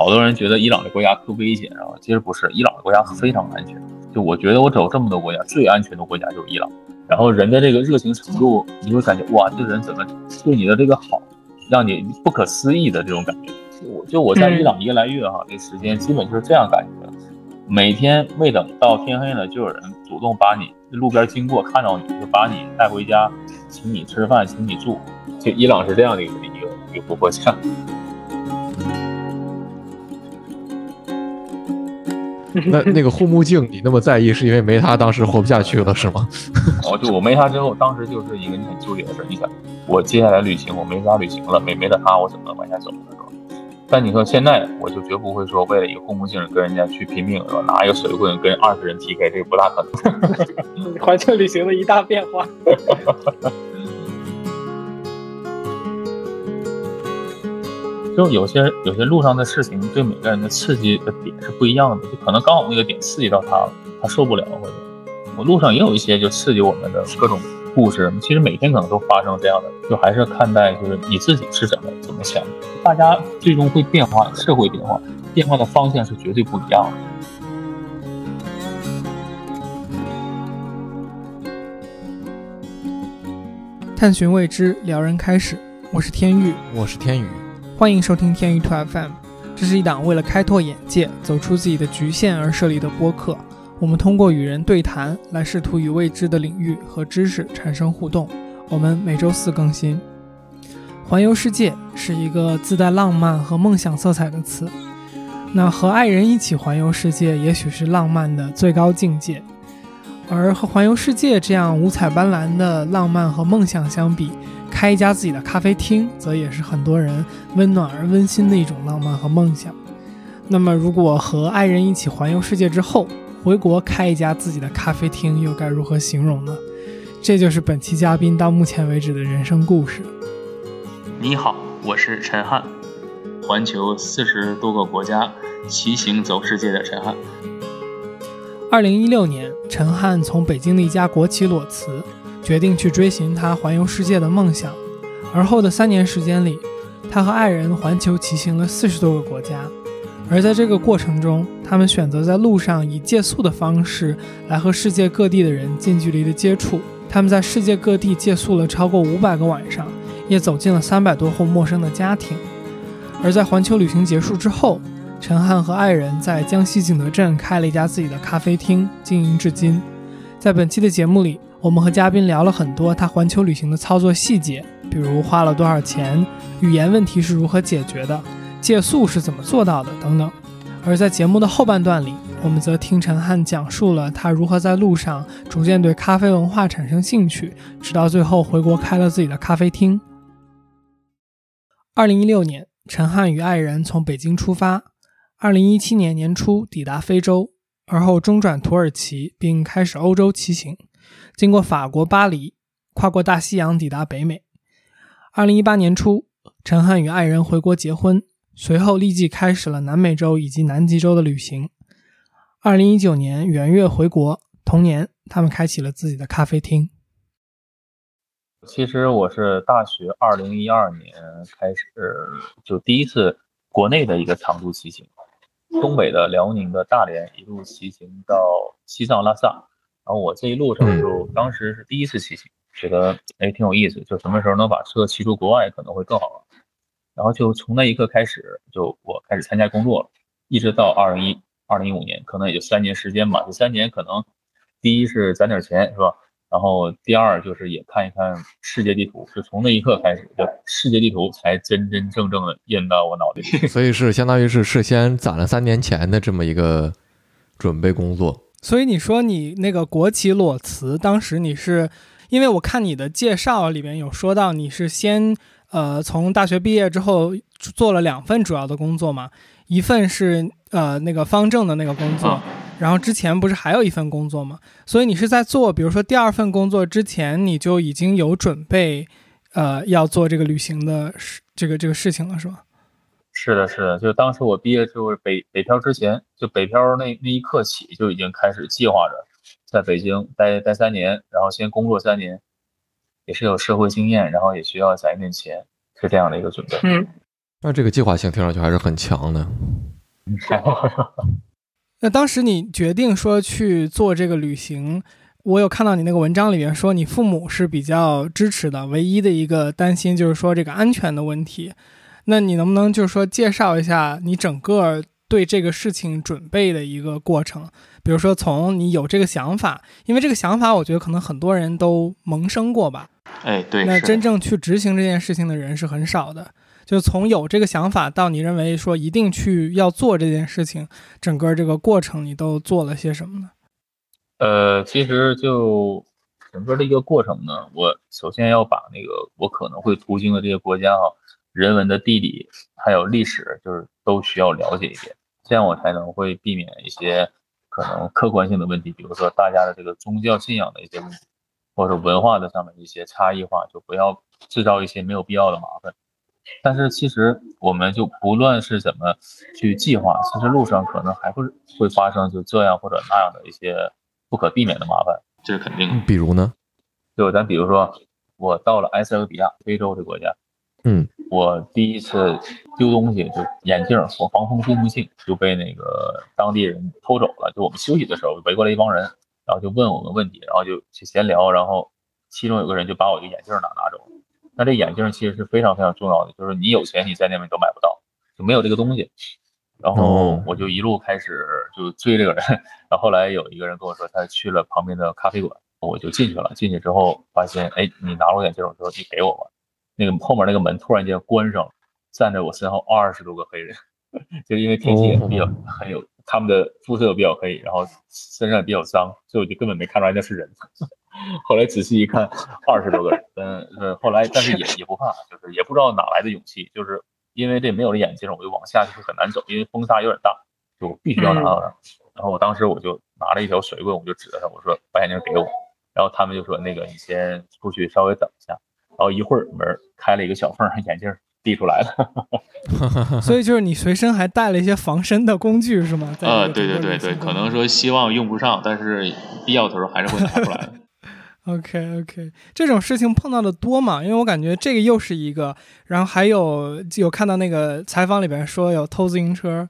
好多人觉得伊朗的国家特危险，然后其实不是，伊朗的国家非常安全。就我觉得我走这么多国家，最安全的国家就是伊朗。然后人的这个热情程度，你会感觉哇，这人怎么对你的这个好，让你不可思议的这种感觉。我就我在伊朗一个来月哈，这时间基本就是这样感觉的。每天未等到天黑呢，就有人主动把你路边经过看到你就把你带回家，请你吃饭，请你住。就伊朗是这样的一个一个一个国家。那 那个护目镜你那么在意，是因为没他当时活不下去了是吗？哦，就我没他之后，当时就是一个你很纠结的事。你想，我接下来旅行我没法旅行了，没没了他我怎么往下走呢？是吧？但你说现在，我就绝不会说为了一个护目镜跟人家去拼命，是吧？拿一个水棍跟二十人 PK，这个不大可能。环球旅行的一大变化。就有些有些路上的事情，对每个人的刺激的点是不一样的，就可能刚好那个点刺激到他了，他受不了，或者我路上也有一些就刺激我们的各种故事。其实每天可能都发生这样的，就还是看待就是你自己是怎么怎么想。大家最终会变化，社会变化，变化的方向是绝对不一样的。探寻未知，撩人开始。我是天域，我是天宇。欢迎收听天娱兔 FM，这是一档为了开拓眼界、走出自己的局限而设立的播客。我们通过与人对谈来试图与未知的领域和知识产生互动。我们每周四更新。环游世界是一个自带浪漫和梦想色彩的词。那和爱人一起环游世界，也许是浪漫的最高境界。而和环游世界这样五彩斑斓的浪漫和梦想相比，开一家自己的咖啡厅，则也是很多人温暖而温馨的一种浪漫和梦想。那么，如果和爱人一起环游世界之后，回国开一家自己的咖啡厅，又该如何形容呢？这就是本期嘉宾到目前为止的人生故事。你好，我是陈汉，环球四十多个国家，骑行走世界的陈汉。二零一六年，陈汉从北京的一家国企裸辞。决定去追寻他环游世界的梦想，而后的三年时间里，他和爱人环球骑行了四十多个国家。而在这个过程中，他们选择在路上以借宿的方式来和世界各地的人近距离的接触。他们在世界各地借宿了超过五百个晚上，也走进了三百多户陌生的家庭。而在环球旅行结束之后，陈汉和爱人在江西景德镇开了一家自己的咖啡厅，经营至今。在本期的节目里。我们和嘉宾聊了很多他环球旅行的操作细节，比如花了多少钱，语言问题是如何解决的，借宿是怎么做到的等等。而在节目的后半段里，我们则听陈汉讲述了他如何在路上逐渐对咖啡文化产生兴趣，直到最后回国开了自己的咖啡厅。二零一六年，陈汉与爱人从北京出发，二零一七年年初抵达非洲，而后中转土耳其，并开始欧洲骑行。经过法国巴黎，跨过大西洋抵达北美。二零一八年初，陈汉与爱人回国结婚，随后立即开始了南美洲以及南极洲的旅行。二零一九年元月回国，同年他们开启了自己的咖啡厅。其实我是大学二零一二年开始就第一次国内的一个长途骑行，东北的辽宁的大连，一路骑行到西藏拉萨。然后我这一路上就当时是第一次骑行，觉得哎挺有意思，就什么时候能把车骑出国外可能会更好。然后就从那一刻开始，就我开始参加工作了，一直到二零一二零一五年，可能也就三年时间吧。这三年可能第一是攒点钱是吧？然后第二就是也看一看世界地图，就从那一刻开始，就世界地图才真真正正的印到我脑袋里。所以是相当于是事先攒了三年钱的这么一个准备工作。所以你说你那个国企裸辞，当时你是因为我看你的介绍里面有说到你是先呃从大学毕业之后做了两份主要的工作嘛，一份是呃那个方正的那个工作，然后之前不是还有一份工作嘛，所以你是在做比如说第二份工作之前你就已经有准备呃要做这个旅行的事这个这个事情了是吧？是的，是的，就当时我毕业就是北北漂之前，就北漂那那一刻起就已经开始计划着在北京待待三年，然后先工作三年，也是有社会经验，然后也需要攒一点钱，是这样的一个准备。嗯，那这个计划性听上去还是很强的。那当时你决定说去做这个旅行，我有看到你那个文章里面说你父母是比较支持的，唯一的一个担心就是说这个安全的问题。那你能不能就是说介绍一下你整个对这个事情准备的一个过程？比如说从你有这个想法，因为这个想法我觉得可能很多人都萌生过吧。哎，对，那真正去执行这件事情的人是很少的。就从有这个想法到你认为说一定去要做这件事情，整个这个过程你都做了些什么呢？呃，其实就整个的一个过程呢，我首先要把那个我可能会途经的这些国家啊，人文的地理还有历史，就是都需要了解一遍，这样我才能会避免一些可能客观性的问题，比如说大家的这个宗教信仰的一些问题，或者文化的上面一些差异化，就不要制造一些没有必要的麻烦。但是其实我们就不论是怎么去计划，其实路上可能还会会发生就这样或者那样的一些不可避免的麻烦。这是肯定的。比如呢？就咱比如说，我到了埃塞俄比亚，非洲这国家，嗯，我第一次丢东西就眼镜我防风护目镜就被那个当地人偷走了。就我们休息的时候，围过来一帮人，然后就问我们问题，然后就去闲聊，然后其中有个人就把我这眼镜拿拿走了。那这眼镜其实是非常非常重要的，就是你有钱你在那边都买不到，就没有这个东西。然后我就一路开始就追这个人，然后后来有一个人跟我说他去了旁边的咖啡馆，我就进去了。进去之后发现，哎，你拿了我眼镜，我说你给我吧。那个后面那个门突然间关上了，站在我身后二十多个黑人，就因为天气也比较很有，他们的肤色比较黑，然后身上也比较脏，所以我就根本没看出来那是人。后来仔细一看，二十多个人，嗯呃，后来但是也也不怕，就是也不知道哪来的勇气，就是因为这没有了眼镜，我就往下就是很难走，因为风沙有点大，就必须要拿到它。然后我当时我就拿了一条水棍，我就指着他，我说把眼镜给我。然后他们就说那个你先出去稍微等一下。然后一会儿门开了一个小缝，眼镜递出来了。所以就是你随身还带了一些防身的工具是吗？呃，对对对对，可能说希望用不上，但是必要的时候还是会拿出来的。OK OK，这种事情碰到的多嘛？因为我感觉这个又是一个，然后还有有看到那个采访里边说有偷自行车。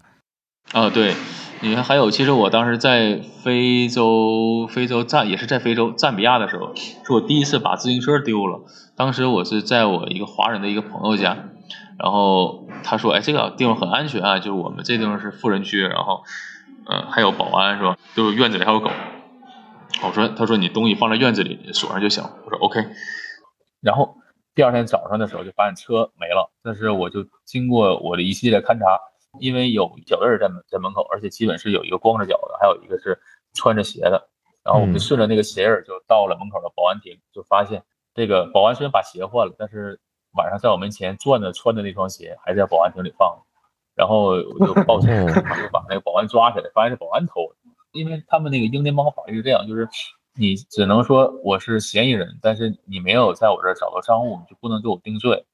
啊，对，你看还有，其实我当时在非洲，非洲赞也是在非洲赞比亚的时候，是我第一次把自行车丢了。当时我是在我一个华人的一个朋友家，然后他说：“哎，这个地方很安全啊，就是我们这地方是富人区，然后，嗯、还有保安是吧？就是院子里还有狗。”我说：“他说你东西放在院子里锁上就行。”我说：“OK。”然后第二天早上的时候就发现车没了，但是我就经过我的一系列勘察，因为有脚印儿在门在门口，而且基本是有一个光着脚的，还有一个是穿着鞋的。然后我们就顺着那个鞋印儿就到了门口的保安亭，就发现这个保安虽然把鞋换了，但是晚上在我门前转的穿的那双鞋还在保安亭里放着。然后我就报警，哦就把那个保安抓起来，发现是保安偷的。因为他们那个英联邦法律是这样，就是你只能说我是嫌疑人，但是你没有在我这儿找到赃物，你就不能给我定罪，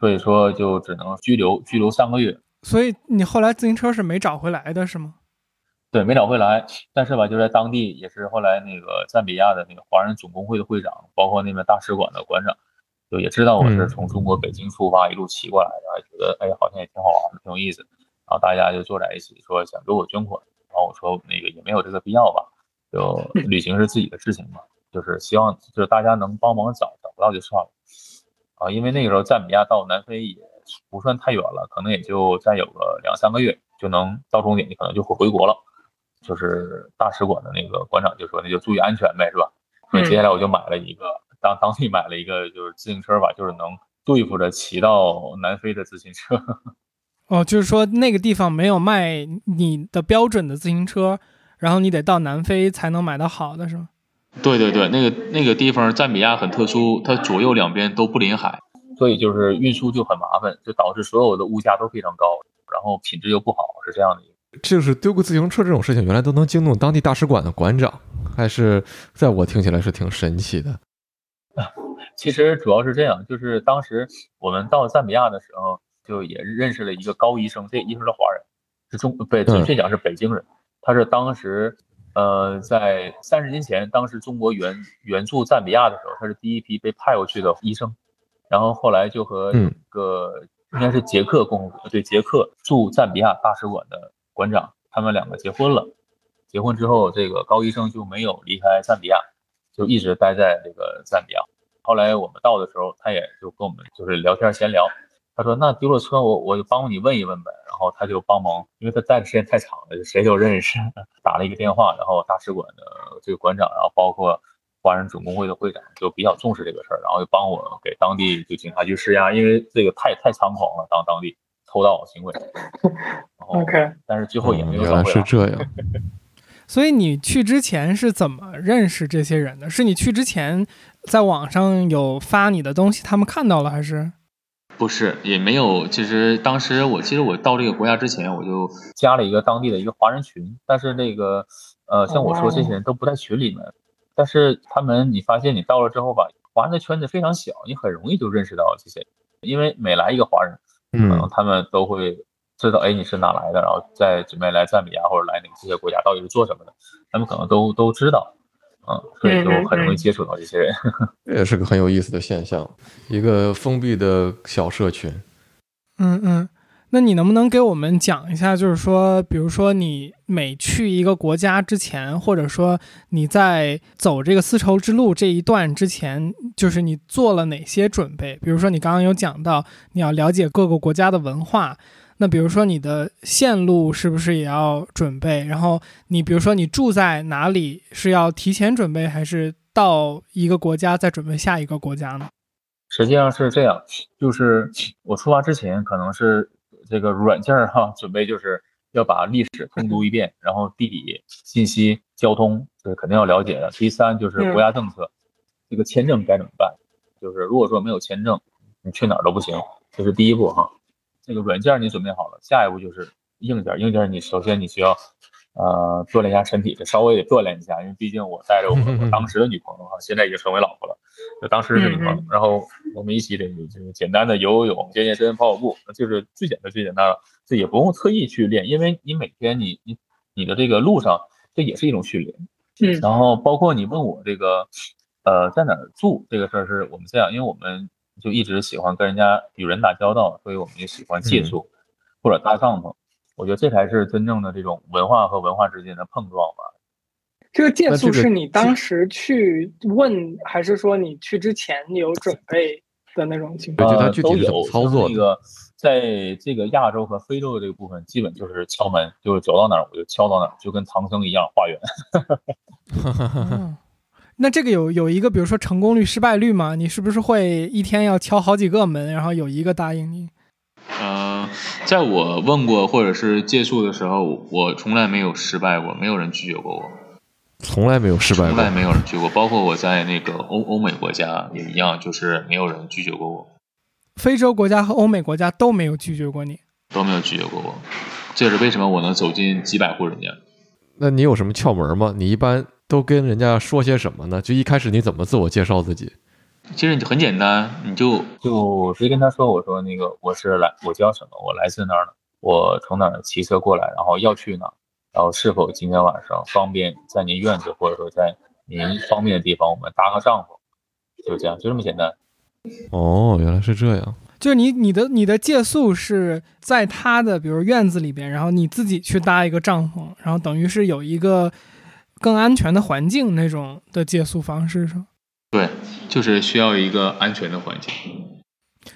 所以说就只能拘留拘留三个月。所以你后来自行车是没找回来的是吗？对，没找回来，但是吧，就在当地也是后来那个赞比亚的那个华人总工会的会长，包括那边大使馆的馆长，就也知道我是嗯从中国北京出发一路骑过来的，还觉得哎好像也挺好玩的，挺有意思。然后大家就坐在一起说想给我捐款，然后我说那个也没有这个必要吧，就旅行是自己的事情嘛，就是希望就是大家能帮忙找，找不到就算了。啊，因为那个时候赞比亚到南非也不算太远了，可能也就再有个两三个月就能到终点，你可能就会回国了。就是大使馆的那个馆长就说那就注意安全呗，是吧？所以接下来我就买了一个当当地买了一个就是自行车吧，就是能对付着骑到南非的自行车。哦，就是说那个地方没有卖你的标准的自行车，然后你得到南非才能买到好的，是吗？对对对，那个那个地方赞比亚很特殊，它左右两边都不临海。所以就是运输就很麻烦，就导致所有的物价都非常高，然后品质又不好，是这样的一个。就是丢个自行车这种事情，原来都能惊动当地大使馆的馆长，还是在我听起来是挺神奇的。其实主要是这样，就是当时我们到赞比亚的时候，就也认识了一个高医生，这医生是华人，是中北准确讲是北京人，他是当时呃在三十年前，当时中国援援助赞比亚的时候，他是第一批被派过去的医生，然后后来就和嗯一个应该是捷克共和国对捷克驻赞比亚大使馆的馆长，他们两个结婚了。结婚之后，这个高医生就没有离开赞比亚，就一直待在这个赞比亚。后来我们到的时候，他也就跟我们就是聊天闲聊。他说：“那丢了车，我我就帮你问一问呗。”然后他就帮忙，因为他待的时间太长了，谁都认识，打了一个电话。然后大使馆的这个馆长，然后包括华人总工会的会长，就比较重视这个事儿，然后就帮我给当地就警察局施压，因为这个太太猖狂了，当当地偷盗行为。OK，但是最后也没有原来是这样。所以你去之前是怎么认识这些人的？是你去之前在网上有发你的东西，他们看到了还是？不是，也没有。其实当时我其实我到这个国家之前，我就加了一个当地的一个华人群，但是那个呃，像我说这些人都不在群里面。但是他们，你发现你到了之后吧，华人的圈子非常小，你很容易就认识到这些，因为每来一个华人，可能，他们都会。知道哎你是哪来的，然后再准备来赞比亚或者来哪个这些国家，到底是做什么的？他们可能都都知道，嗯，所以就很容易接触到这些人。这也是个很有意思的现象，一个封闭的小社群。嗯嗯，那你能不能给我们讲一下，就是说，比如说你每去一个国家之前，或者说你在走这个丝绸之路这一段之前，就是你做了哪些准备？比如说你刚刚有讲到你要了解各个国家的文化。那比如说你的线路是不是也要准备？然后你比如说你住在哪里是要提前准备，还是到一个国家再准备下一个国家呢？实际上是这样，就是我出发之前可能是这个软件儿哈，准备就是要把历史通读一遍，然后地理信息、交通这是肯定要了解的。第三就是国家政策，这个签证该怎么办？就是如果说没有签证，你去哪儿都不行，这是第一步哈。这个软件你准备好了，下一步就是硬件。硬件你首先你需要，呃，锻炼一下身体，稍微得锻炼一下，因为毕竟我带着我当时的女朋友哈，现在已经成为老婆了，就当时是女朋友。然后我们一起得就是简单的游游泳、健健身、跑跑步，就是最简单最简单的，这也不用特意去练，因为你每天你你你的这个路上，这也是一种训练。嗯。然后包括你问我这个，呃，在哪儿住这个事儿，是我们这样，因为我们。就一直喜欢跟人家与人打交道，所以我们就喜欢借宿或者搭帐篷。我觉得这才是真正的这种文化和文化之间的碰撞吧。这个借宿是你当时去问，还是说你去之前你有准备的那种情况？呃，都有操作。那个在这个亚洲和非洲的这个部分，基本就是敲门，就是走到哪儿我就敲到哪儿，就跟唐僧一样化缘。那这个有有一个，比如说成功率、失败率吗？你是不是会一天要敲好几个门，然后有一个答应你？呃，在我问过或者是借宿的时候，我从来没有失败过，没有人拒绝过我。从来没有失败过，从来没有人拒绝过，包括我在那个欧欧美国家也一样，就是没有人拒绝过我。非洲国家和欧美国家都没有拒绝过你，都没有拒绝过我。这是为什么我能走进几百户人家？那你有什么窍门吗？你一般？都跟人家说些什么呢？就一开始你怎么自我介绍自己？其实很简单，你就就直接跟他说：“我说那个我是来，我叫什么？我来自哪儿的？我从哪儿骑车过来？然后要去哪？然后是否今天晚上方便在您院子或者说在您方便的地方，我们搭个帐篷？就这样，就这么简单。”哦，原来是这样。就是你你的你的借宿是在他的比如院子里边，然后你自己去搭一个帐篷，然后等于是有一个。更安全的环境那种的借宿方式是吗？对，就是需要一个安全的环境。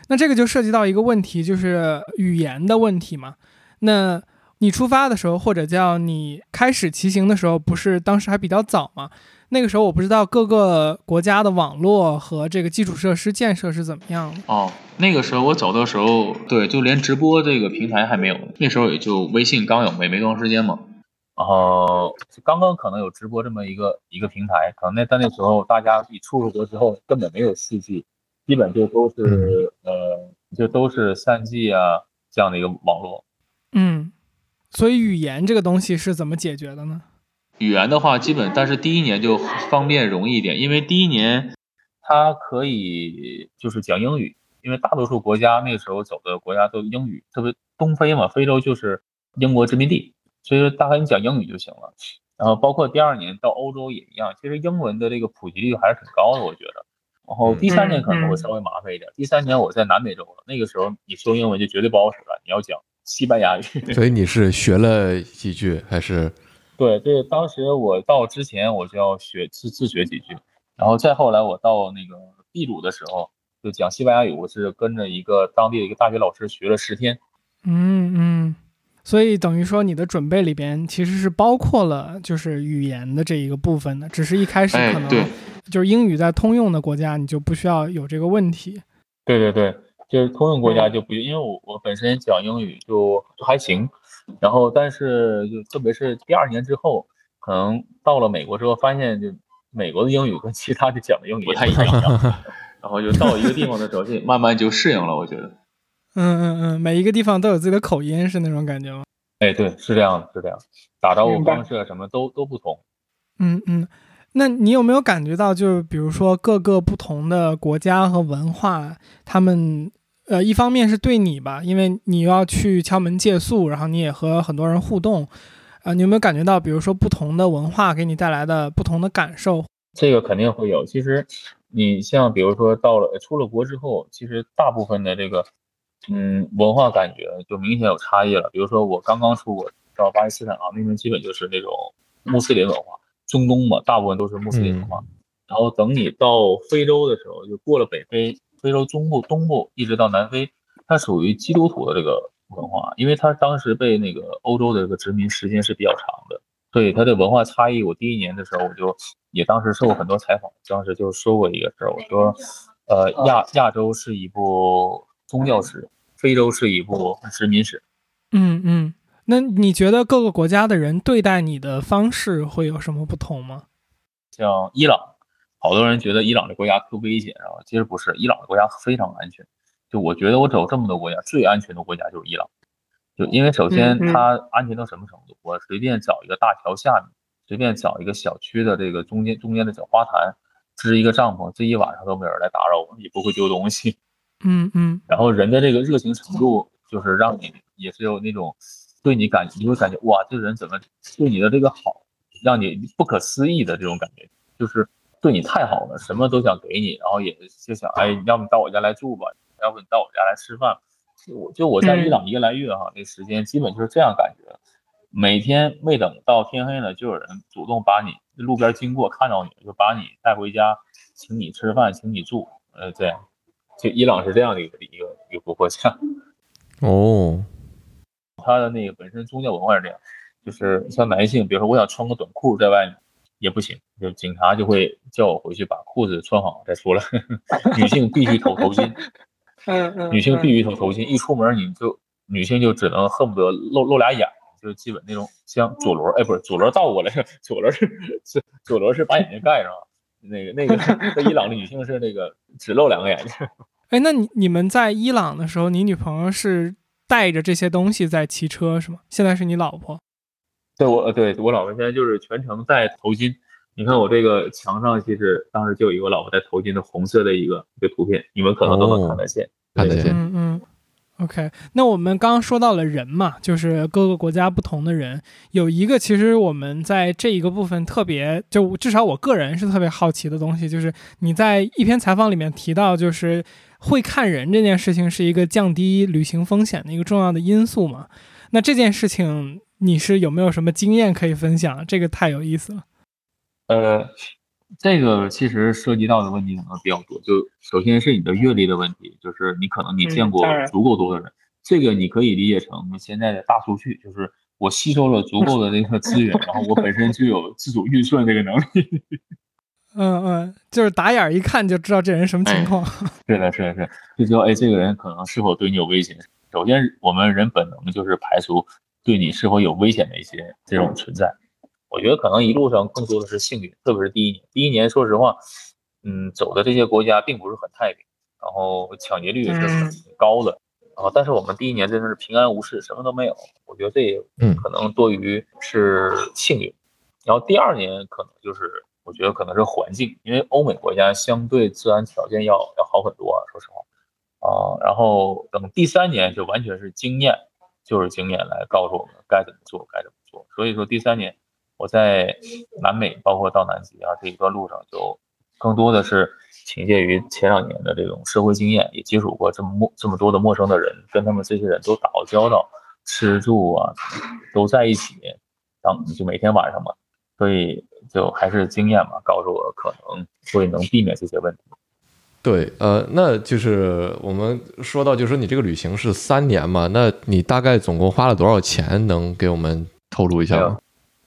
那这个就涉及到一个问题，就是语言的问题嘛。那你出发的时候，或者叫你开始骑行的时候，不是当时还比较早吗？那个时候我不知道各个国家的网络和这个基础设施建设是怎么样的。哦，那个时候我走的时候，对，就连直播这个平台还没有，那时候也就微信刚有没没多长时间嘛。然后刚刚可能有直播这么一个一个平台，可能那在那时候大家一出了国之后根本没有四 G，基本就都是呃就都是三 G 啊这样的一个网络。嗯，所以语言这个东西是怎么解决的呢？语言的话，基本但是第一年就方便容易一点，因为第一年它可以就是讲英语，因为大多数国家那个时候走的国家都英语，特别东非嘛，非洲就是英国殖民地。所以说大概你讲英语就行了，然后包括第二年到欧洲也一样，其实英文的这个普及率还是挺高的，我觉得。然后第三年可能会稍微麻烦一点。第三年我在南美洲了，那个时候你说英文就绝对不好使了，你要讲西班牙语。所以你是学了几句还是？对 对，当时我到之前我就要学自自学几句，然后再后来我到那个秘鲁的时候，就讲西班牙语，我是跟着一个当地的一个大学老师学了十天。嗯嗯，所以等于说你的准备里边其实是包括了就是语言的这一个部分的，只是一开始可能就是英语在通用的国家你就不需要有这个问题。对对对，就是通用国家就不，因为我我本身讲英语就就还行。然后，但是就特别是第二年之后，可能到了美国之后，发现就美国的英语跟其他的讲的英语不太一样。然后就到一个地方的时候，就慢慢就适应了。我觉得，嗯嗯嗯，每一个地方都有自己的口音，是那种感觉吗？哎，对，是这样的，是这样，打招呼方式什么都都不同。嗯嗯，那你有没有感觉到，就是比如说各个不同的国家和文化，他们？呃，一方面是对你吧，因为你要去敲门借宿，然后你也和很多人互动，啊，你有没有感觉到，比如说不同的文化给你带来的不同的感受？这个肯定会有。其实，你像比如说到了出了国之后，其实大部分的这个，嗯，文化感觉就明显有差异了。比如说我刚刚出国到巴基斯坦啊，那边基本就是那种穆斯林文化，中东嘛，大部分都是穆斯林文化。然后等你到非洲的时候，就过了北非。非洲中部、东部一直到南非，它属于基督徒的这个文化，因为它当时被那个欧洲的这个殖民时间是比较长的，所以它的文化差异。我第一年的时候，我就也当时受过很多采访，当时就说过一个事儿，我说，呃，亚亚洲是一部宗教史，非洲是一部殖民史。嗯嗯，那你觉得各个国家的人对待你的方式会有什么不同吗？像伊朗。好多人觉得伊朗这国家特危险，啊，其实不是，伊朗的国家非常安全。就我觉得我走这么多国家，最安全的国家就是伊朗。就因为首先它安全到什么程度？我随便找一个大桥下面，随便找一个小区的这个中间中间的小花坛，支一个帐篷，这一晚上都没有人来打扰我，也不会丢东西。嗯嗯。然后人的这个热情程度，就是让你也是有那种对你感，你会感觉哇，这个人怎么对你的这个好，让你不可思议的这种感觉，就是。对你太好了，什么都想给你，然后也就想，哎，要不你到我家来住吧，要不你到我家来吃饭。我就我在伊朗一个来月哈，那时间基本就是这样感觉。每天没等到天黑呢，就有人主动把你路边经过看到你就把你带回家，请你吃饭，请你住，呃，这样。就伊朗是这样的一个一个一个国家。哦，他的那个本身宗教文化是这样，就是像男性，比如说我想穿个短裤在外面。也不行，就警察就会叫我回去把裤子穿好再出来。女性必须头头巾，嗯嗯，女性必须头头巾，一出门你就女性就只能恨不得露露俩眼，就基本那种像左轮，哎，不是左轮倒过来，左轮是是 左轮是把眼睛盖上，那个那个在伊朗的女性是那个只露两个眼睛。哎，那你你们在伊朗的时候，你女朋友是带着这些东西在骑车是吗？现在是你老婆？对我对我老婆现在就是全程戴头巾。你看我这个墙上，其实当时就有一个我老婆戴头巾的红色的一个一个图片，你们可能都能看得见。看得见。嗯嗯。OK，那我们刚刚说到了人嘛，就是各个国家不同的人，有一个其实我们在这一个部分特别，就至少我个人是特别好奇的东西，就是你在一篇采访里面提到，就是会看人这件事情是一个降低旅行风险的一个重要的因素嘛？那这件事情。你是有没有什么经验可以分享？这个太有意思了。呃，这个其实涉及到的问题可能比较多。就首先是你的阅历的问题，就是你可能你见过足够多的人，这个你可以理解成现在的大数据，就是我吸收了足够的那个资源，然后我本身就有自主运算这个能力。嗯嗯，就是打眼一看就知道这人什么情况。是的，是的，是，就知道哎，这个人可能是否对你有威胁。首先，我们人本能就是排除。对你是否有危险的一些这种存在，我觉得可能一路上更多的是幸运，特别是第一年。第一年，说实话，嗯，走的这些国家并不是很太平，然后抢劫率也是很高的，然后但是我们第一年真的是平安无事，什么都没有。我觉得这也可能多于是幸运。然后第二年可能就是我觉得可能是环境，因为欧美国家相对自然条件要要好很多，啊说实话啊。然后等第三年就完全是经验。就是经验来告诉我们该怎么做，该怎么做。所以说第三年我在南美，包括到南极啊这一段路上，就更多的是凭借于前两年的这种社会经验，也接触过这么陌这么多的陌生的人，跟他们这些人都打过交道，吃住啊都在一起，当就每天晚上嘛，所以就还是经验嘛，告诉我可能会能避免这些问题。对，呃，那就是我们说到，就是说你这个旅行是三年嘛，那你大概总共花了多少钱？能给我们透露一下吗？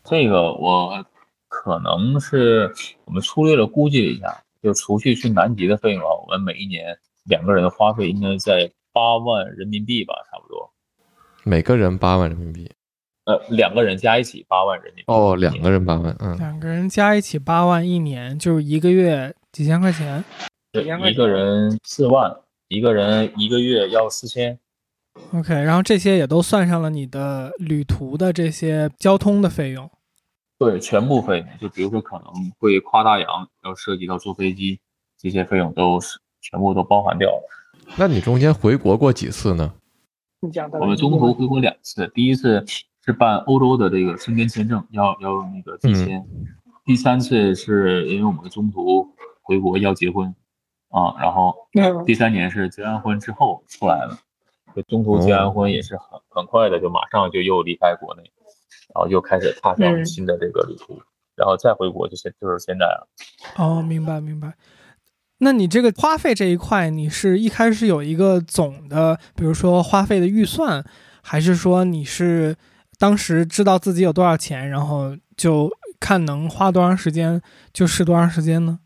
这个我可能是我们粗略的估计了一下，就除去去南极的费用啊，我们每一年两个人的花费应该在八万人民币吧，差不多。每个人八万人民币。呃，两个人加一起八万人民币。哦，两个人八万，嗯。两个人加一起八万，一年就是一个月几千块钱。一个人四万，一个人一个月要四千。OK，然后这些也都算上了你的旅途的这些交通的费用。对，全部费用，就比如说可能会跨大洋，要涉及到坐飞机，这些费用都是全部都包含掉了。那你中间回国过几次呢？我们中途回国两次，第一次是办欧洲的这个申根签证，要要那个提签；第三次是因为我们中途回国要结婚。啊，然后第三年是结完婚之后出来的，就中途结完婚也是很很快的，就马上就又离开国内，然后又开始踏上新的这个旅途，然后再回国就现就是现在了。哦，明白明白。那你这个花费这一块，你是一开始有一个总的，比如说花费的预算，还是说你是当时知道自己有多少钱，然后就看能花多长时间就是多长时间呢？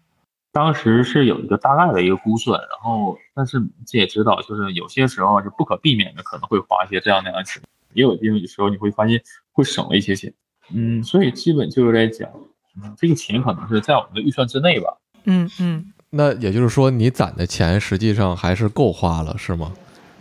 当时是有一个大概的一个估算，然后但是这也知道，就是有些时候是不可避免的，可能会花一些这样那样的钱，也有一定有时候你会发现会省了一些钱，嗯，所以基本就是在讲，这个钱可能是在我们的预算之内吧。嗯嗯，那也就是说你攒的钱实际上还是够花了，是吗？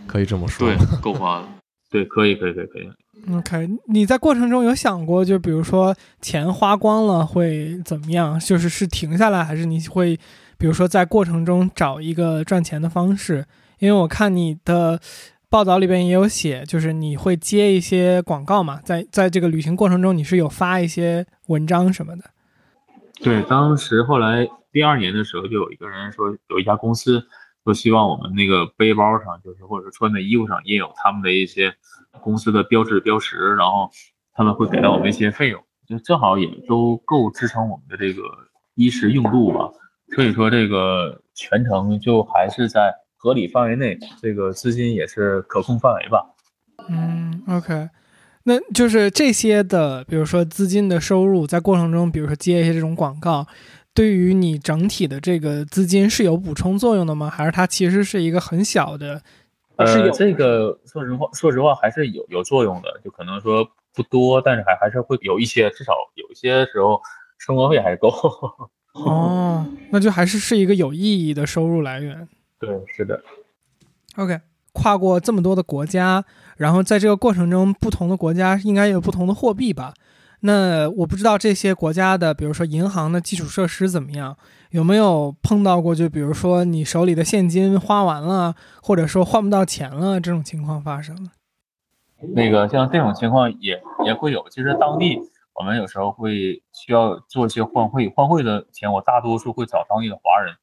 可以这么说？对，够花了。对，可以，可以，可以，可以。OK，你在过程中有想过，就比如说钱花光了会怎么样？就是是停下来，还是你会，比如说在过程中找一个赚钱的方式？因为我看你的报道里边也有写，就是你会接一些广告嘛，在在这个旅行过程中，你是有发一些文章什么的。对，当时后来第二年的时候，就有一个人说，有一家公司说希望我们那个背包上，就是或者穿的衣服上也有他们的一些。公司的标志标识，然后他们会给到我们一些费用，就正好也都够支撑我们的这个衣食用度吧。所以说这个全程就还是在合理范围内，这个资金也是可控范围吧。嗯，OK，那就是这些的，比如说资金的收入，在过程中，比如说接一些这种广告，对于你整体的这个资金是有补充作用的吗？还是它其实是一个很小的？呃，这个说实话，说实话还是有有作用的，就可能说不多，但是还还是会有一些，至少有一些时候生活费还是够。哦，那就还是是一个有意义的收入来源。对，是的。OK，跨过这么多的国家，然后在这个过程中，不同的国家应该有不同的货币吧？那我不知道这些国家的，比如说银行的基础设施怎么样。有没有碰到过？就比如说你手里的现金花完了，或者说换不到钱了这种情况发生？那个像这种情况也也会有。其实当地我们有时候会需要做一些换汇，换汇的钱我大多数会找当地的华人，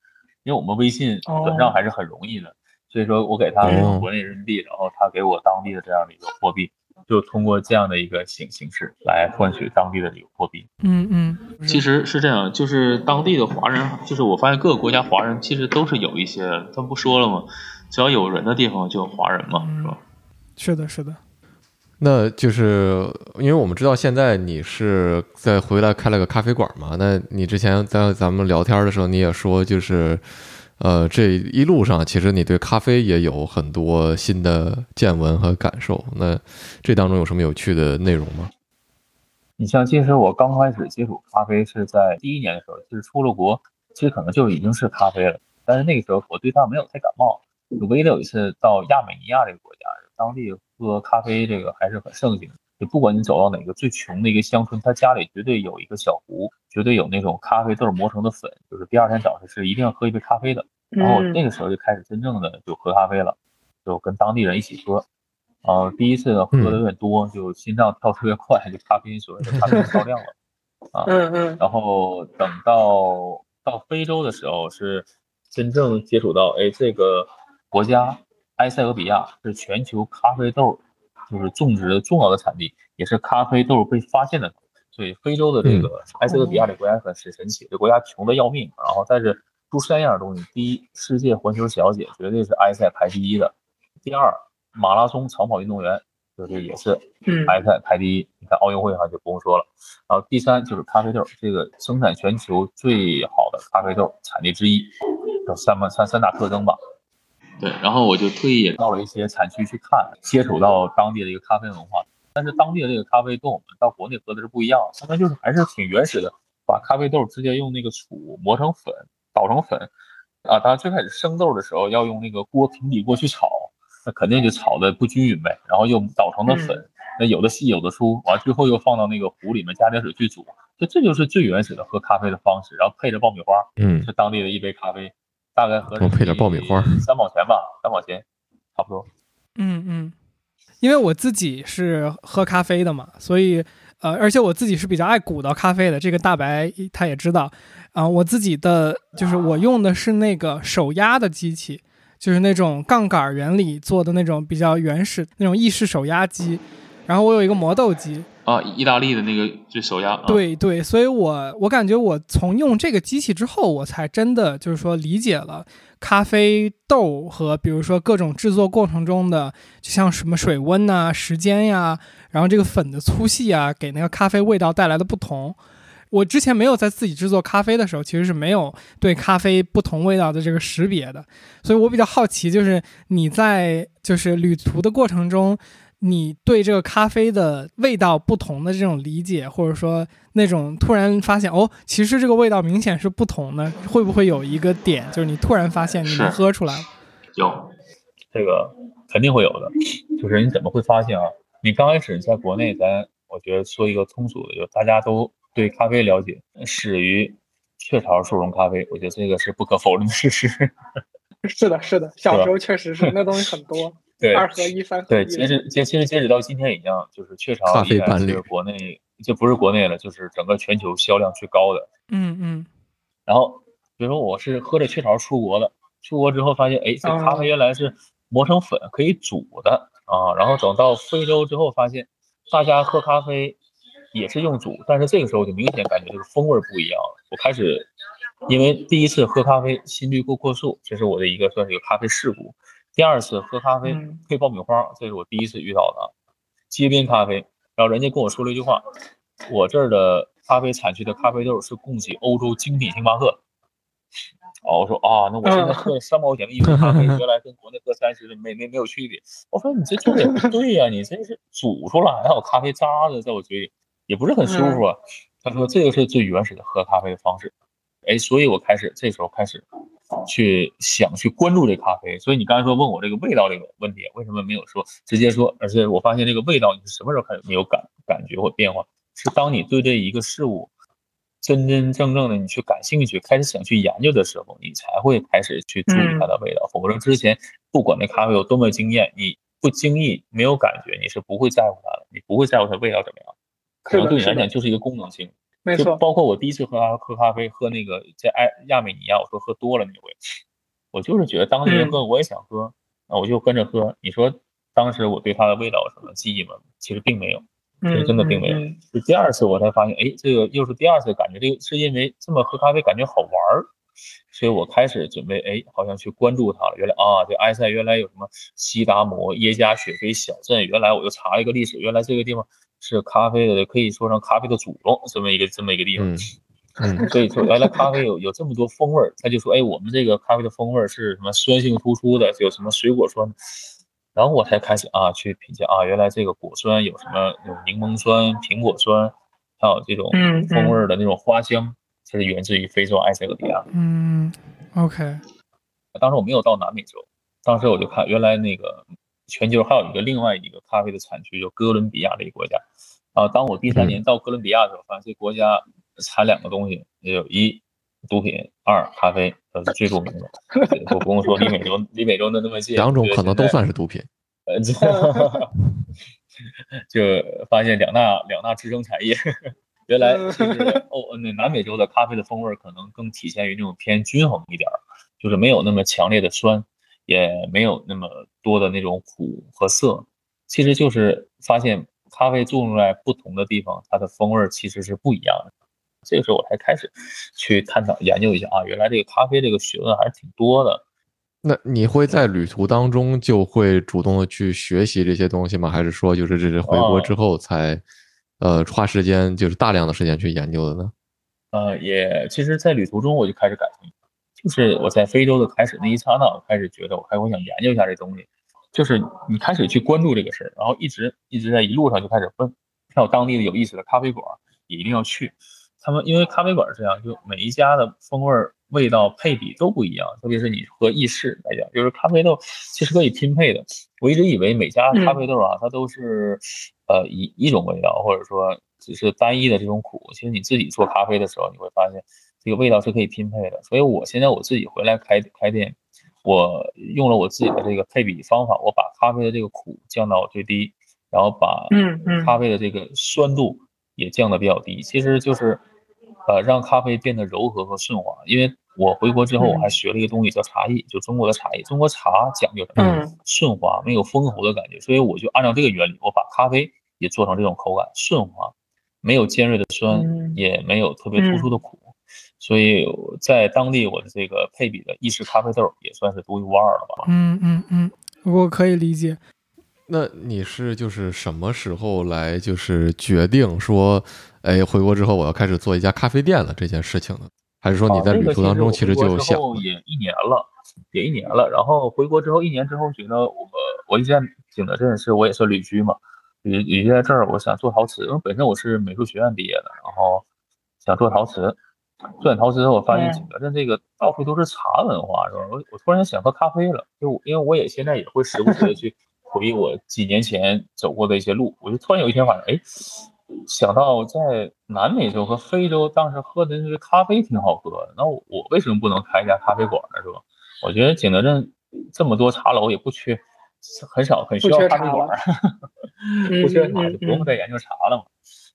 因为我们微信转账还是很容易的，所以说我给他国内人民币，然后他给我当地的这样的一个货币。就通过这样的一个形形式来换取当地的这个货币。嗯嗯，其实是这样，就是当地的华人，就是我发现各个国家华人其实都是有一些，他不说了吗？只要有人的地方就有华人嘛，是吧？是的，是的。那就是因为我们知道现在你是在回来开了个咖啡馆嘛？那你之前在咱们聊天的时候你也说就是。呃，这一路上其实你对咖啡也有很多新的见闻和感受。那这当中有什么有趣的内容吗？你像，其实我刚开始接触咖啡是在第一年的时候，就是出了国，其实可能就已经是咖啡了。但是那个时候我对它没有太感冒。唯一的有一次到亚美尼亚这个国家，当地喝咖啡这个还是很盛行。就不管你走到哪个最穷的一个乡村，他家里绝对有一个小壶，绝对有那种咖啡豆磨成的粉，就是第二天早上是一定要喝一杯咖啡的。然后那个时候就开始真正的就喝咖啡了，就跟当地人一起喝。呃，第一次喝的有点多，就心脏跳特别快，就咖啡所谓的咖啡超量了。啊，嗯嗯。然后等到到非洲的时候，是真正接触到，哎，这个国家埃塞俄比亚是全球咖啡豆。就是种植重要的产地，也是咖啡豆被发现的。所以非洲的这个埃塞俄比亚这个国家很很神奇，这国家穷的要命。然后但是出三样东西：第一，世界环球小姐绝对是埃塞排第一的；第二，马拉松长跑运动员，就是也是埃塞排第一。你看奥运会上就不用说了。然后第三就是咖啡豆，这个生产全球最好的咖啡豆产地之一，有三么三三大特征吧。对，然后我就特意也到了一些产区去看，接触到当地的一个咖啡文化。但是当地的这个咖啡跟我们到国内喝的是不一样，他们就是还是挺原始的，把咖啡豆直接用那个杵磨成粉，捣成粉，啊，当然最开始生豆的时候要用那个锅平底锅去炒，那肯定就炒的不均匀呗，然后又捣成的粉，那有的细有的粗，完最后又放到那个壶里面加点水去煮，就这就是最原始的喝咖啡的方式，然后配着爆米花，嗯，是当地的一杯咖啡，大概喝配点爆米花，三毛钱吧，三毛钱，差不多，嗯嗯。因为我自己是喝咖啡的嘛，所以呃，而且我自己是比较爱鼓捣咖啡的。这个大白他也知道啊，我自己的就是我用的是那个手压的机器，就是那种杠杆原理做的那种比较原始那种意式手压机。然后我有一个磨豆机啊，意大利的那个就手压。对对，所以我我感觉我从用这个机器之后，我才真的就是说理解了。咖啡豆和比如说各种制作过程中的，就像什么水温呐、时间呀，然后这个粉的粗细啊，给那个咖啡味道带来的不同。我之前没有在自己制作咖啡的时候，其实是没有对咖啡不同味道的这个识别的，所以我比较好奇，就是你在就是旅途的过程中。你对这个咖啡的味道不同的这种理解，或者说那种突然发现哦，其实这个味道明显是不同的，会不会有一个点，就是你突然发现你能喝出来？有，这个肯定会有的。就是你怎么会发现啊？你刚开始在国内，咱我觉得说一个通俗的，就大家都对咖啡了解始于雀巢速溶咖啡，我觉得这个是不可否认的事实。是的，是的，小时候确实是那东西很多。对，二合一、三合一。对，截止截其实截止到今天一样，就是雀巢依然是国内就不是国内了，就是整个全球销量最高的。嗯嗯。然后比如说我是喝着雀巢出国的，出国之后发现，哎，这咖啡原来是磨成粉可以煮的啊。然后等到非洲之后，发现大家喝咖啡也是用煮，但是这个时候就明显感觉就是风味不一样了。我开始因为第一次喝咖啡心率过过速，这是我的一个算是一个咖啡事故。第二次喝咖啡配爆米花，这是我第一次遇到的街边咖啡。然后人家跟我说了一句话：“我这儿的咖啡产区的咖啡豆是供给欧洲精品星巴克。”哦，我说啊，那我现在喝三毛钱的一杯咖啡，原来跟国内喝三十的没没没有区别。我说你这做的也不对呀，你这是煮出来还有咖啡渣子在我嘴里，也不是很舒服啊。他说这个是最原始的喝咖啡的方式。哎，所以我开始这时候开始。去想去关注这咖啡，所以你刚才说问我这个味道这个问题，为什么没有说直接说？而且我发现这个味道你是什么时候开始没有感感觉或变化？是当你对这一个事物真真正正的你去感兴趣，开始想去研究的时候，你才会开始去注意它的味道。否则之前不管那咖啡有多么惊艳，你不经意没有感觉，你是不会在乎它的，你不会在乎它味道怎么样，可能对你来讲就是一个功能性。没错，包括我第一次喝咖喝咖啡，喝那个在埃亚美尼亚，我说喝多了那回，我就是觉得当地人喝我也想喝，那我就跟着喝。你说当时我对它的味道有什么记忆吗？其实并没有，其实真的并没有。就第二次我才发现，哎，这个又是第二次感觉，这个是因为这么喝咖啡感觉好玩儿，所以我开始准备，哎，好像去关注它了。原来啊，这埃塞原来有什么西达摩耶加雪菲小镇，原来我又查了一个历史，原来这个地方。是咖啡的，可以说成咖啡的祖宗，这么一个这么一个地方。嗯，所以说原来咖啡有有这么多风味儿，他就说，哎，我们这个咖啡的风味儿是什么酸性突出的，有什么水果酸。然后我才开始啊去品鉴啊，原来这个果酸有什么有柠檬酸、苹果酸，还有这种风味儿的那种花香，这是源自于非洲埃塞俄比亚。嗯，OK。当时我没有到南美洲，当时我就看原来那个。全球还有一个另外一个咖啡的产区，叫哥伦比亚的一个国家。啊，当我第三年到哥伦比亚的时候，发现这国家产两个东西，也有一毒品，二咖啡，这是最著名的。我不用说，离美洲离美洲的那么近，两种可能都算是毒品。呃，就 发现两大两大支撑产业。原来其实哦，那南美洲的咖啡的风味可能更体现于那种偏均衡一点，就是没有那么强烈的酸。也没有那么多的那种苦和涩，其实就是发现咖啡种在不同的地方，它的风味其实是不一样的。这个时候我才开始去探讨研究一下啊，原来这个咖啡这个学问还是挺多的。那你会在旅途当中就会主动的去学习这些东西吗？还是说就是这是回国之后才，呃，花时间就是大量的时间去研究的呢？呃，也其实，在旅途中我就开始感兴趣，就是我在非洲的开始那一刹那，我开始觉得我开我想研究一下这东西，就是你开始去关注这个事儿，然后一直一直在一路上就开始问，看有当地的有意思的咖啡馆，也一定要去。他们因为咖啡馆这样，就每一家的风味儿。味道配比都不一样，特别是你喝意式来讲，就是咖啡豆其实可以拼配的。我一直以为每家咖啡豆啊，它都是呃一一种味道，或者说只是单一的这种苦。其实你自己做咖啡的时候，你会发现这个味道是可以拼配的。所以我现在我自己回来开开店，我用了我自己的这个配比方法，我把咖啡的这个苦降到最低，然后把嗯嗯咖啡的这个酸度也降的比较低。其实就是呃让咖啡变得柔和和顺滑，因为。我回国之后，我还学了一个东西叫茶艺，就中国的茶艺。中国茶讲究什么？顺滑，没有封喉的感觉。所以我就按照这个原理，我把咖啡也做成这种口感，顺滑，没有尖锐的酸，也没有特别突出的苦。所以在当地，我的这个配比的意式咖啡豆也算是独一无二了吧？嗯嗯嗯，我可以理解。那你是就是什么时候来就是决定说，哎，回国之后我要开始做一家咖啡店了这件事情呢？还是说你在旅途当中其实就想也一年了，也一年了。然后回国之后一年之后，觉得我我一在景德镇是我也是旅居嘛，旅旅居在这儿，我想做陶瓷，因为本身我是美术学院毕业的，然后想做陶瓷。做点陶瓷之后，我发现景德镇这个到处都是茶文化，是吧？我我突然想喝咖啡了，就因为我也现在也会时不时的去回忆我几年前走过的一些路，我就突然有一天晚上，哎。想到在南美洲和非洲，当时喝的那个咖啡挺好喝的，那我为什么不能开一家咖啡馆呢？是吧？我觉得景德镇这么多茶楼也不缺，很少很需要咖啡馆，不缺茶就不用再研究茶了嘛。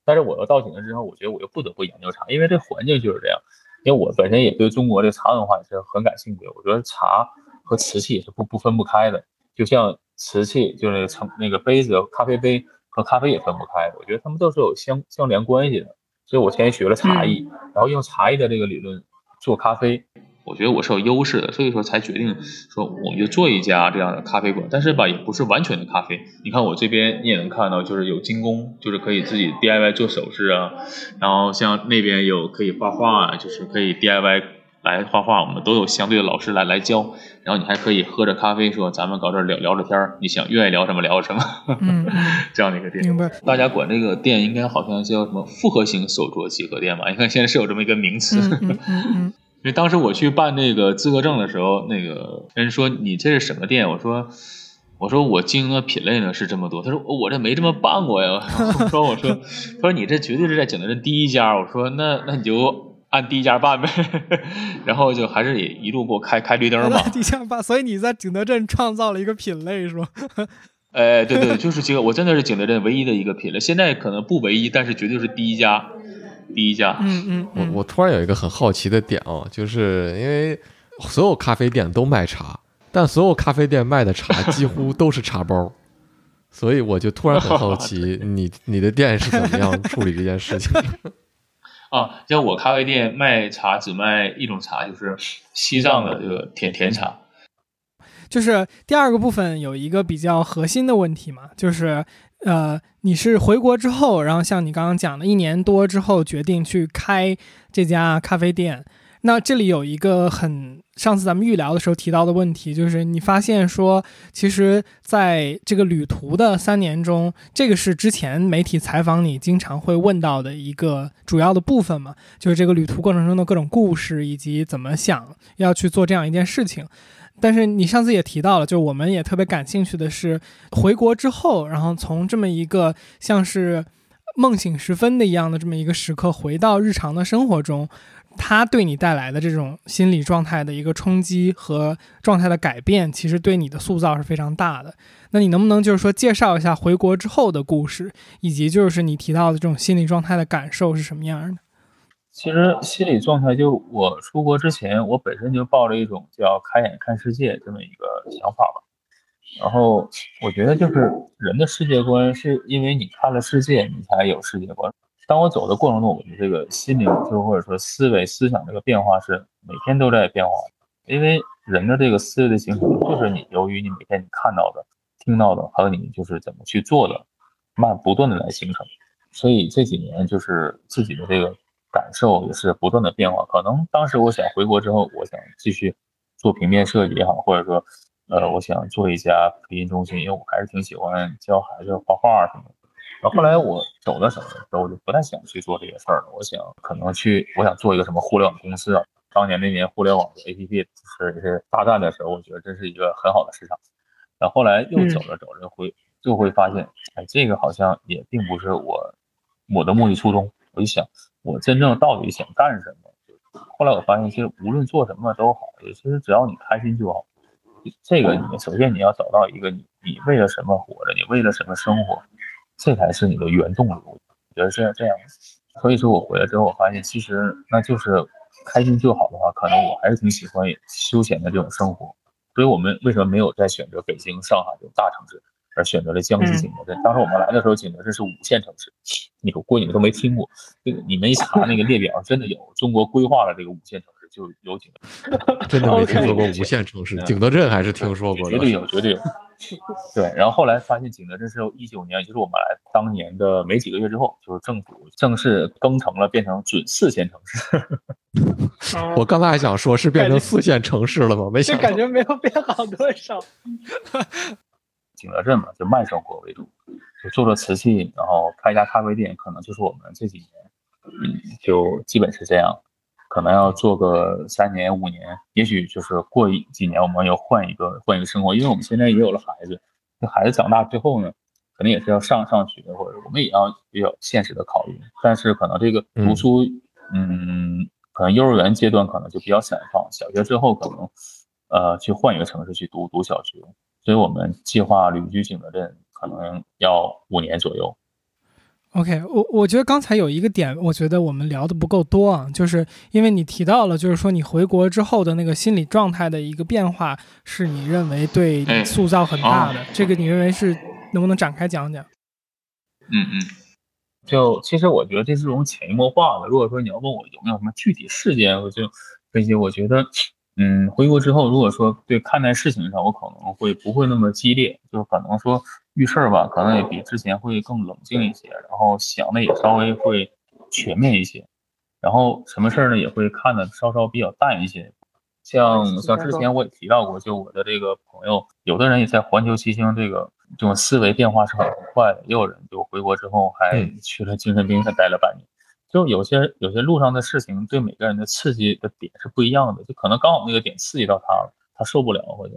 但是我要到景德镇之后，我觉得我又不得不研究茶，因为这环境就是这样。因为我本身也对中国的茶文化也是很感兴趣，我觉得茶和瓷器也是不不分不开的，就像瓷器就是成那个杯子、咖啡杯。和咖啡也分不开的，我觉得他们都是有相相连关系的，所以我先学了茶艺，然后用茶艺的这个理论做咖啡，我觉得我是有优势的，所以说才决定说我们就做一家这样的咖啡馆，但是吧也不是完全的咖啡，你看我这边你也能看到，就是有精工，就是可以自己 DIY 做首饰啊，然后像那边有可以画画，就是可以 DIY。来画画，我们都有相对的老师来来教，然后你还可以喝着咖啡，说咱们搞这聊聊着天儿，你想愿意聊什么聊什么，这样的一个店。明白。大家管这个店应该好像叫什么复合型手镯集合店吧？你看现在是有这么一个名词。嗯嗯嗯。因为当时我去办那个资格证的时候，那个人说你这是什么店？我说我说我经营的品类呢是这么多。他说我这没这么办过呀。我说我说他说你这绝对是在景德镇第一家。我说那那你就。按第一家办呗，然后就还是也一路给我开开绿灯嘛。第一家办，所以你在景德镇创造了一个品类是吧？哎，对对，就是这个，我真的是景德镇唯一的一个品类。现在可能不唯一，但是绝对是第一家，第一家。嗯嗯。我我突然有一个很好奇的点哦，就是因为所有咖啡店都卖茶，但所有咖啡店卖的茶 几乎都是茶包，所以我就突然很好奇，你你的店是怎么样处理这件事情？啊，像我咖啡店卖茶只卖一种茶，就是西藏的这个甜甜茶。就是第二个部分有一个比较核心的问题嘛，就是呃，你是回国之后，然后像你刚刚讲的，一年多之后决定去开这家咖啡店。那这里有一个很上次咱们预聊的时候提到的问题，就是你发现说，其实在这个旅途的三年中，这个是之前媒体采访你经常会问到的一个主要的部分嘛，就是这个旅途过程中的各种故事以及怎么想要去做这样一件事情。但是你上次也提到了，就我们也特别感兴趣的是，回国之后，然后从这么一个像是梦醒时分的一样的这么一个时刻，回到日常的生活中。它对你带来的这种心理状态的一个冲击和状态的改变，其实对你的塑造是非常大的。那你能不能就是说介绍一下回国之后的故事，以及就是你提到的这种心理状态的感受是什么样的？其实心理状态，就我出国之前，我本身就抱着一种叫开眼看世界这么一个想法吧。然后我觉得就是人的世界观是因为你看了世界，你才有世界观。当我走的过程中，我的这个心灵就或者说思维、思想这个变化是每天都在变化。因为人的这个思维的形成，就是你由于你每天你看到的、听到的，还有你就是怎么去做的，慢不断的来形成。所以这几年就是自己的这个感受也是不断的变化。可能当时我想回国之后，我想继续做平面设计也好，或者说，呃，我想做一家培训中心，因为我还是挺喜欢教孩子画画什么的。然后后来我走的时候，我就不太想去做这些事儿了。我想可能去，我想做一个什么互联网公司啊。当年那年互联网的 APP 是是大战的时候，我觉得这是一个很好的市场。然后后来又走着走着会就会发现，哎，这个好像也并不是我我的目的初衷。我就想，我真正到底想干什么？后来我发现，其实无论做什么都好，其实只要你开心就好。这个你首先你要找到一个你你为了什么活着，你为了什么生活。这才是你的原动力，我觉得是这样。所以说我回来之后，我发现其实那就是开心就好的话，可能我还是挺喜欢休闲的这种生活。所以我们为什么没有再选择北京、上海这种大城市，而选择了江西景德镇？当时我们来的时候，景德镇是五线城市，你说过你们都没听过。这个你们一查那个列表，真的有中国规划了这个五线城市。就有景德镇，真的没听说过五线城市，景德镇还是听说过的，绝对有，绝对有。对，然后后来发现景德镇是一九年，也就是我们来当年的没几个月之后，就是政府正式更成了，变成准四线城市。我刚才还想说，是变成四线城市了吗？没想，感觉没有变好多少。景德镇嘛，就慢生活为主，就做做瓷器，然后开一家咖啡店，可能就是我们这几年，嗯，就基本是这样。可能要做个三年五年，也许就是过一几年，我们要换一个换一个生活，因为我们现在也有了孩子，那孩子长大之后呢，肯定也是要上上学，或者我们也要比较现实的考虑。但是可能这个读书，嗯，可能幼儿园阶段可能就比较散放，小学之后可能，呃，去换一个城市去读读小学，所以我们计划旅居景德镇，可能要五年左右。OK，我我觉得刚才有一个点，我觉得我们聊的不够多啊，就是因为你提到了，就是说你回国之后的那个心理状态的一个变化，是你认为对塑造很大的。这个你认为是能不能展开讲讲？嗯嗯，就其实我觉得这是种潜移默化的。如果说你要问我有没有什么具体事件，我就分析，我觉得。嗯，回国之后，如果说对看待事情上，我可能会不会那么激烈，就可能说遇事儿吧，可能也比之前会更冷静一些，然后想的也稍微会全面一些，然后什么事儿呢也会看的稍稍比较淡一些。像像之前我也提到过，就我的这个朋友，有的人也在环球七星，这个这种思维变化是很快的，也有人就回国之后还去了精神病院待了半年。就有些有些路上的事情，对每个人的刺激的点是不一样的，就可能刚好那个点刺激到他了，他受不了，或者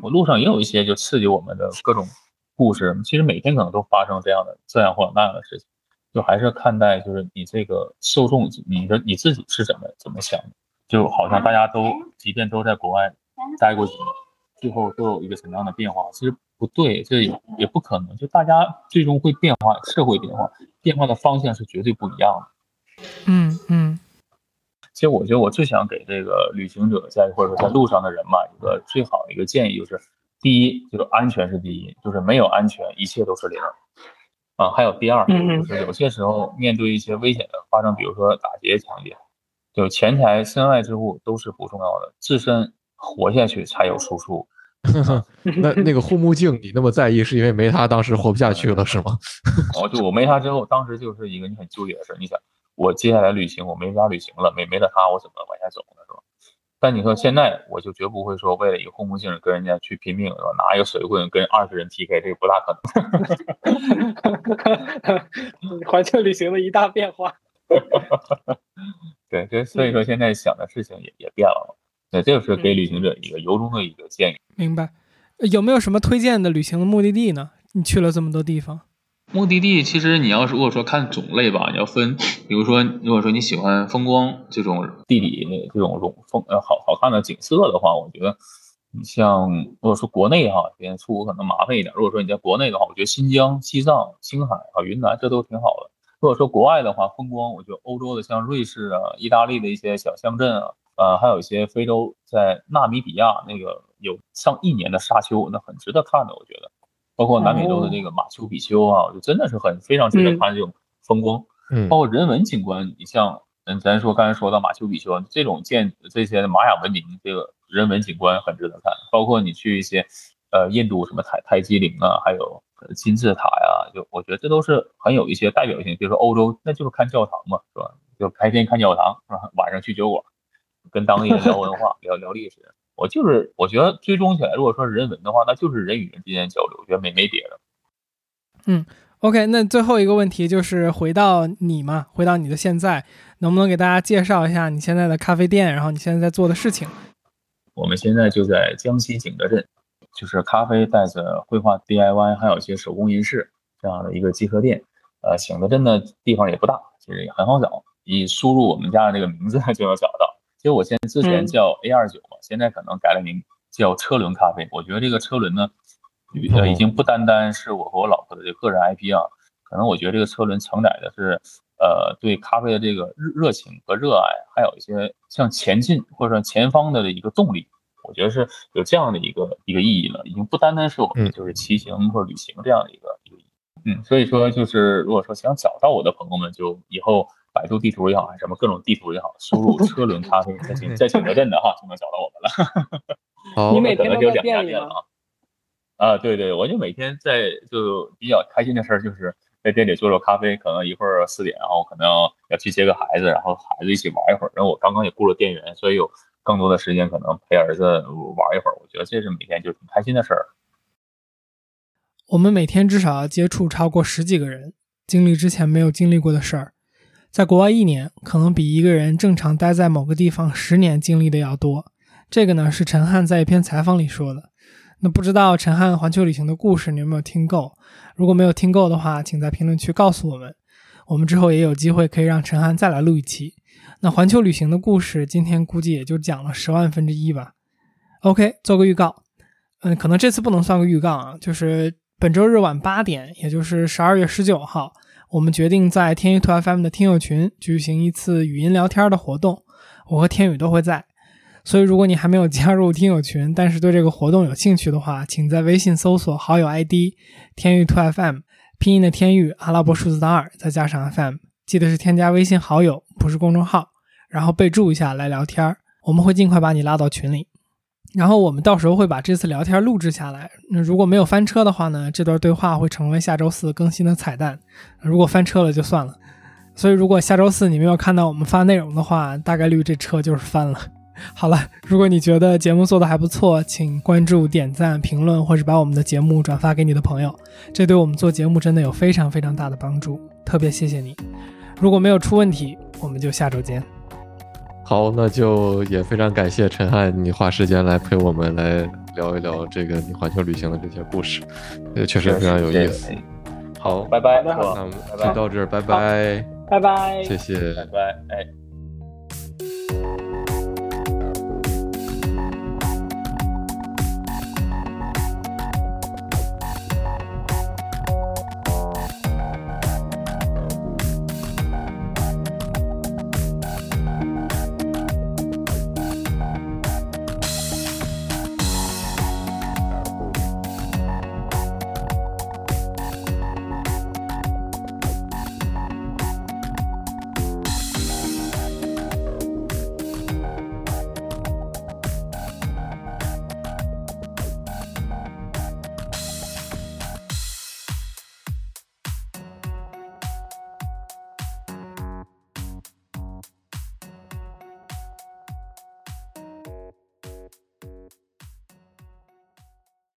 我路上也有一些就刺激我们的各种故事。其实每天可能都发生这样的这样或者那样的事情，就还是看待就是你这个受众，你的你自己是怎么怎么想的，就好像大家都即便都在国外待过几年，最后都有一个什么样的变化，其实不对，这也也不可能，就大家最终会变化，社会变化，变化的方向是绝对不一样的。嗯嗯，其实我觉得我最想给这个旅行者在或者说在路上的人嘛，一个最好的一个建议就是，第一就是安全是第一，就是没有安全一切都是零啊。还有第二，就是有些时候面对一些危险的发生，比如说打劫、抢劫，就钱财身外之物都是不重要的，自身活下去才有输出。那那个护目镜你那么在意，是因为没它当时活不下去了是吗？哦，就我没它之后，当时就是一个你很纠结的事，你想。我接下来旅行，我没法旅行了，没没了他，我怎么往下走呢？是吧？但你说现在，我就绝不会说为了一个护目镜跟人家去拼命，是吧？拿一个水棍跟二十人 PK，这个不大可能。环球旅行的一大变化。对，就所以说现在想的事情也也变了嘛。那这个是给旅行者一个由衷的一个建议。明白。有没有什么推荐的旅行的目的地呢？你去了这么多地方。目的地其实你要是如果说看种类吧，你要分，比如说如果说你喜欢风光这种地理这种风风呃好好看的景色的话，我觉得你像如果说国内哈，边出国可能麻烦一点。如果说你在国内的话，我觉得新疆、西藏、青海啊、云南这都挺好的。如果说国外的话，风光我觉得欧洲的像瑞士啊、意大利的一些小乡镇啊，呃，还有一些非洲在纳米比亚那个有上亿年的沙丘，那很值得看的，我觉得。包括南美洲的那个马丘比丘啊，就真的是很非常值得看这种风光。嗯，包括人文景观，你像嗯，咱说刚才说到马丘比丘这种建这些玛雅文明，这个人文景观很值得看。包括你去一些呃印度什么泰泰姬陵啊，还有金字塔呀，就我觉得这都是很有一些代表性。比如说欧洲，那就是看教堂嘛，是吧？就白天看教堂，是吧？晚上去酒馆，跟当地人聊文化，聊聊历史。我就是我觉得追踪起来，如果说人文的话，那就是人与人之间交流，我觉得没没别的。嗯，OK，那最后一个问题就是回到你嘛，回到你的现在，能不能给大家介绍一下你现在的咖啡店，然后你现在在做的事情？我们现在就在江西景德镇，就是咖啡带着绘画 DIY，还有一些手工银饰这样的一个集合店。呃，景德镇的地方也不大，其实也很好找，你输入我们家的这个名字 就能找到。其实我现之前叫 A 二九嘛，现在可能改了名叫车轮咖啡。我觉得这个车轮呢，呃，已经不单单是我和我老婆的这个个人 IP 啊，可能我觉得这个车轮承载的是，呃，对咖啡的这个热热情和热爱，还有一些向前进或者说前方的一个动力。我觉得是有这样的一个一个意义了，已经不单单是我们就是骑行或者旅行这样的一个一个意义。嗯，所以说就是如果说想找到我的朋友们，就以后。百度地图也好，还是什么各种地图也好，输入“车轮咖啡”在景在景德镇的哈，就能找到我们了。好，你每天都在店里啊？啊，对对，我就每天在就比较开心的事儿，就是在店里做做咖啡。可能一会儿四点，然后可能要去接个孩子，然后孩子一起玩一会儿。然后我刚刚也雇了店员，所以有更多的时间可能陪儿子玩一会儿。我觉得这是每天就挺开心的事儿。我们每天至少要接触超过十几个人，经历之前没有经历过的事儿。在国外一年，可能比一个人正常待在某个地方十年经历的要多。这个呢，是陈汉在一篇采访里说的。那不知道陈汉环球旅行的故事你有没有听够？如果没有听够的话，请在评论区告诉我们。我们之后也有机会可以让陈汉再来录一期。那环球旅行的故事，今天估计也就讲了十万分之一吧。OK，做个预告。嗯，可能这次不能算个预告啊，就是本周日晚八点，也就是十二月十九号。我们决定在天宇兔 FM 的听友群举行一次语音聊天的活动，我和天宇都会在。所以，如果你还没有加入听友群，但是对这个活动有兴趣的话，请在微信搜索好友 ID“ 天宇兔 FM”，拼音的天域，阿拉伯数字的二，再加上 FM，记得是添加微信好友，不是公众号，然后备注一下来聊天儿，我们会尽快把你拉到群里。然后我们到时候会把这次聊天录制下来。那如果没有翻车的话呢？这段对话会成为下周四更新的彩蛋。如果翻车了就算了。所以如果下周四你没有看到我们发内容的话，大概率这车就是翻了。好了，如果你觉得节目做的还不错，请关注、点赞、评论，或者把我们的节目转发给你的朋友，这对我们做节目真的有非常非常大的帮助。特别谢谢你。如果没有出问题，我们就下周见。好，那就也非常感谢陈汉，你花时间来陪我们来聊一聊这个你环球旅行的这些故事，也，确实非常有意思。好，拜拜，那我们就到这儿，拜拜，拜拜，谢谢，拜拜，哎。